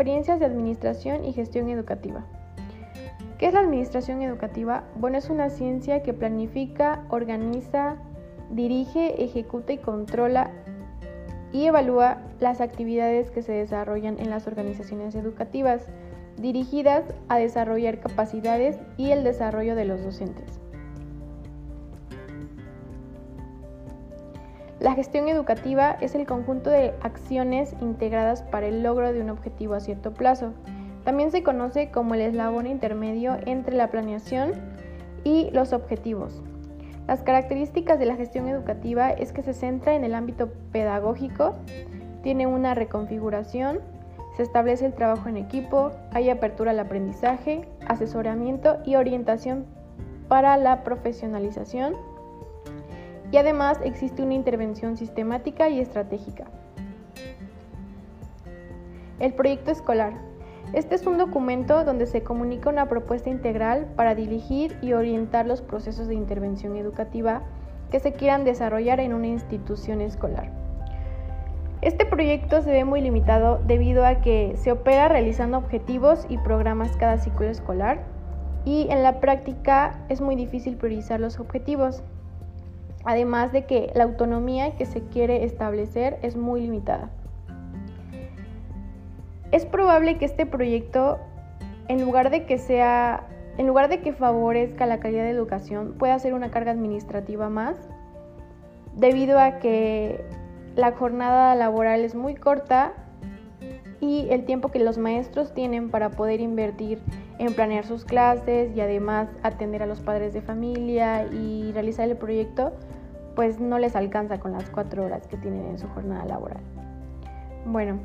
experiencias de administración y gestión educativa. ¿Qué es la administración educativa? Bueno, es una ciencia que planifica, organiza, dirige, ejecuta y controla y evalúa las actividades que se desarrollan en las organizaciones educativas dirigidas a desarrollar capacidades y el desarrollo de los docentes. La gestión educativa es el conjunto de acciones integradas para el logro de un objetivo a cierto plazo. También se conoce como el eslabón intermedio entre la planeación y los objetivos. Las características de la gestión educativa es que se centra en el ámbito pedagógico, tiene una reconfiguración, se establece el trabajo en equipo, hay apertura al aprendizaje, asesoramiento y orientación para la profesionalización y además existe una intervención sistemática y estratégica. El proyecto escolar. Este es un documento donde se comunica una propuesta integral para dirigir y orientar los procesos de intervención educativa que se quieran desarrollar en una institución escolar. Este proyecto se ve muy limitado debido a que se opera realizando objetivos y programas cada ciclo escolar y en la práctica es muy difícil priorizar los objetivos, además de que la autonomía que se quiere establecer es muy limitada. Es probable que este proyecto, en lugar de que sea, en lugar de que favorezca la calidad de educación, pueda ser una carga administrativa más, debido a que la jornada laboral es muy corta y el tiempo que los maestros tienen para poder invertir en planear sus clases y además atender a los padres de familia y realizar el proyecto, pues no les alcanza con las cuatro horas que tienen en su jornada laboral. Bueno,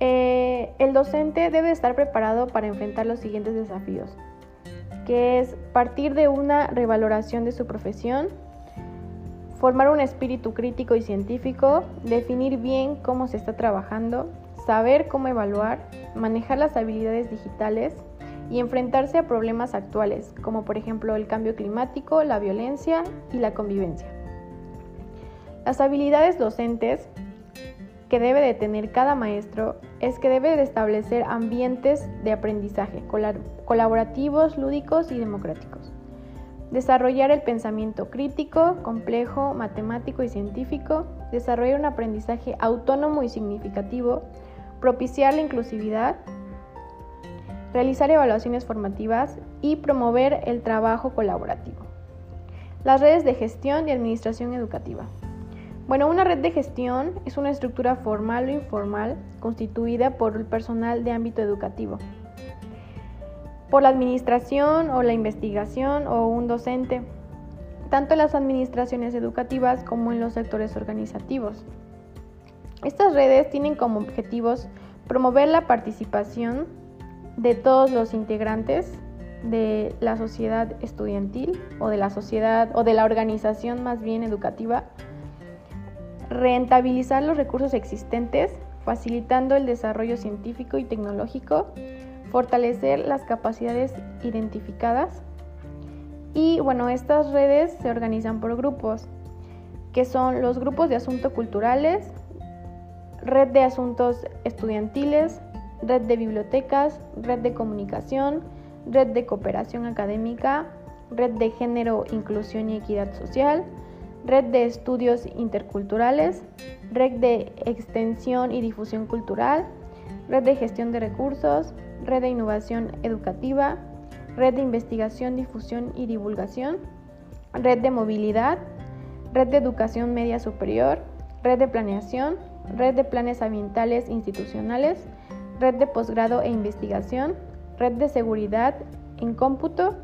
eh, el docente debe estar preparado para enfrentar los siguientes desafíos, que es partir de una revaloración de su profesión, formar un espíritu crítico y científico, definir bien cómo se está trabajando, saber cómo evaluar, manejar las habilidades digitales y enfrentarse a problemas actuales, como por ejemplo el cambio climático, la violencia y la convivencia. Las habilidades docentes que debe de tener cada maestro es que debe de establecer ambientes de aprendizaje colaborativos, lúdicos y democráticos. Desarrollar el pensamiento crítico, complejo, matemático y científico. Desarrollar un aprendizaje autónomo y significativo. Propiciar la inclusividad. Realizar evaluaciones formativas y promover el trabajo colaborativo. Las redes de gestión y administración educativa. Bueno, una red de gestión es una estructura formal o informal constituida por el personal de ámbito educativo, por la administración o la investigación o un docente, tanto en las administraciones educativas como en los sectores organizativos. Estas redes tienen como objetivos promover la participación de todos los integrantes de la sociedad estudiantil o de la sociedad o de la organización más bien educativa rentabilizar los recursos existentes, facilitando el desarrollo científico y tecnológico, fortalecer las capacidades identificadas. Y bueno, estas redes se organizan por grupos, que son los grupos de asuntos culturales, red de asuntos estudiantiles, red de bibliotecas, red de comunicación, red de cooperación académica, red de género, inclusión y equidad social, Red de Estudios Interculturales, Red de Extensión y Difusión Cultural, Red de Gestión de Recursos, Red de Innovación Educativa, Red de Investigación, Difusión y Divulgación, Red de Movilidad, Red de Educación Media Superior, Red de Planeación, Red de Planes Ambientales Institucionales, Red de Posgrado e Investigación, Red de Seguridad en Cómputo,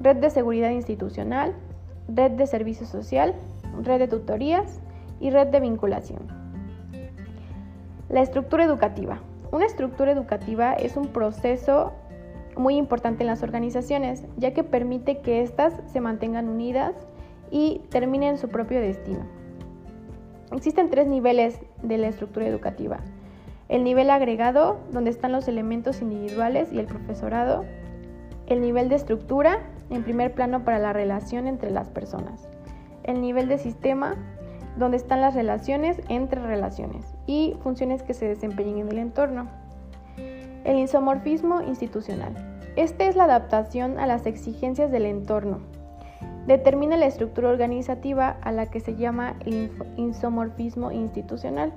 Red de Seguridad Institucional, Red de Servicio Social, red de tutorías y red de vinculación. La estructura educativa. Una estructura educativa es un proceso muy importante en las organizaciones, ya que permite que éstas se mantengan unidas y terminen su propio destino. Existen tres niveles de la estructura educativa. El nivel agregado, donde están los elementos individuales y el profesorado. El nivel de estructura, en primer plano para la relación entre las personas el nivel de sistema, donde están las relaciones entre relaciones y funciones que se desempeñen en el entorno. El isomorfismo institucional. Este es la adaptación a las exigencias del entorno. Determina la estructura organizativa a la que se llama isomorfismo institucional.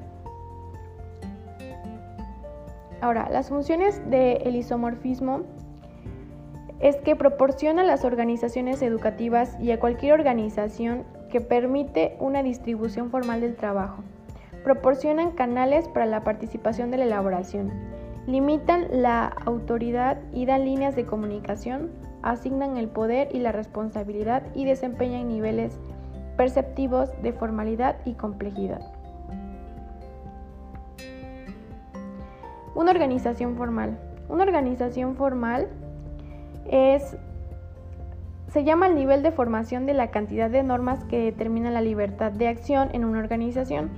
Ahora, las funciones del isomorfismo es que proporciona a las organizaciones educativas y a cualquier organización que permite una distribución formal del trabajo. Proporcionan canales para la participación de la elaboración. Limitan la autoridad y dan líneas de comunicación. Asignan el poder y la responsabilidad y desempeñan niveles perceptivos de formalidad y complejidad. Una organización formal. Una organización formal es se llama el nivel de formación de la cantidad de normas que determina la libertad de acción en una organización.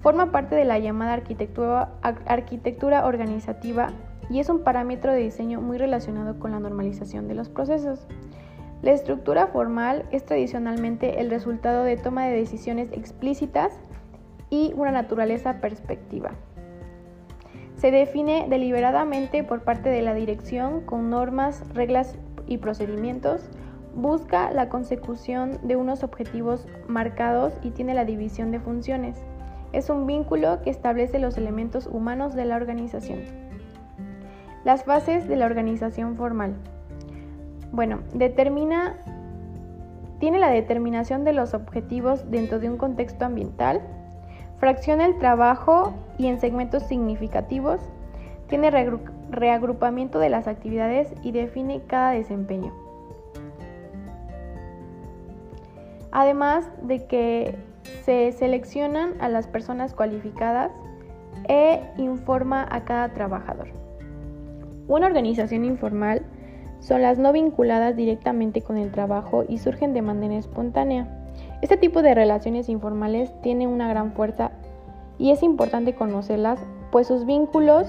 Forma parte de la llamada arquitectura, arquitectura organizativa y es un parámetro de diseño muy relacionado con la normalización de los procesos. La estructura formal es tradicionalmente el resultado de toma de decisiones explícitas y una naturaleza perspectiva. Se define deliberadamente por parte de la dirección con normas, reglas y procedimientos, busca la consecución de unos objetivos marcados y tiene la división de funciones. Es un vínculo que establece los elementos humanos de la organización. Las fases de la organización formal. Bueno, determina tiene la determinación de los objetivos dentro de un contexto ambiental, Fracciona el trabajo y en segmentos significativos, tiene reagrupamiento de las actividades y define cada desempeño. Además de que se seleccionan a las personas cualificadas e informa a cada trabajador. Una organización informal son las no vinculadas directamente con el trabajo y surgen de manera espontánea. Este tipo de relaciones informales tiene una gran fuerza y es importante conocerlas, pues sus vínculos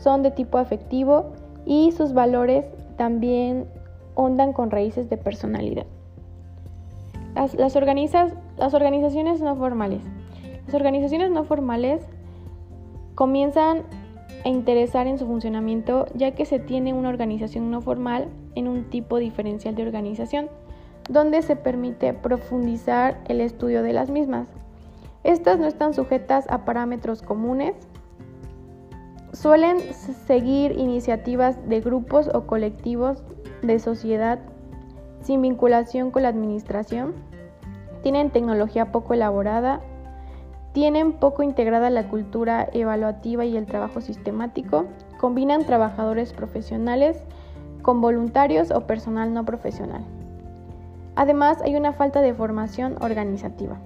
son de tipo afectivo y sus valores también ondan con raíces de personalidad. Las, las, las organizaciones no formales. Las organizaciones no formales comienzan a interesar en su funcionamiento ya que se tiene una organización no formal en un tipo diferencial de organización donde se permite profundizar el estudio de las mismas. Estas no están sujetas a parámetros comunes, suelen seguir iniciativas de grupos o colectivos de sociedad sin vinculación con la administración, tienen tecnología poco elaborada, tienen poco integrada la cultura evaluativa y el trabajo sistemático, combinan trabajadores profesionales con voluntarios o personal no profesional. Además, hay una falta de formación organizativa.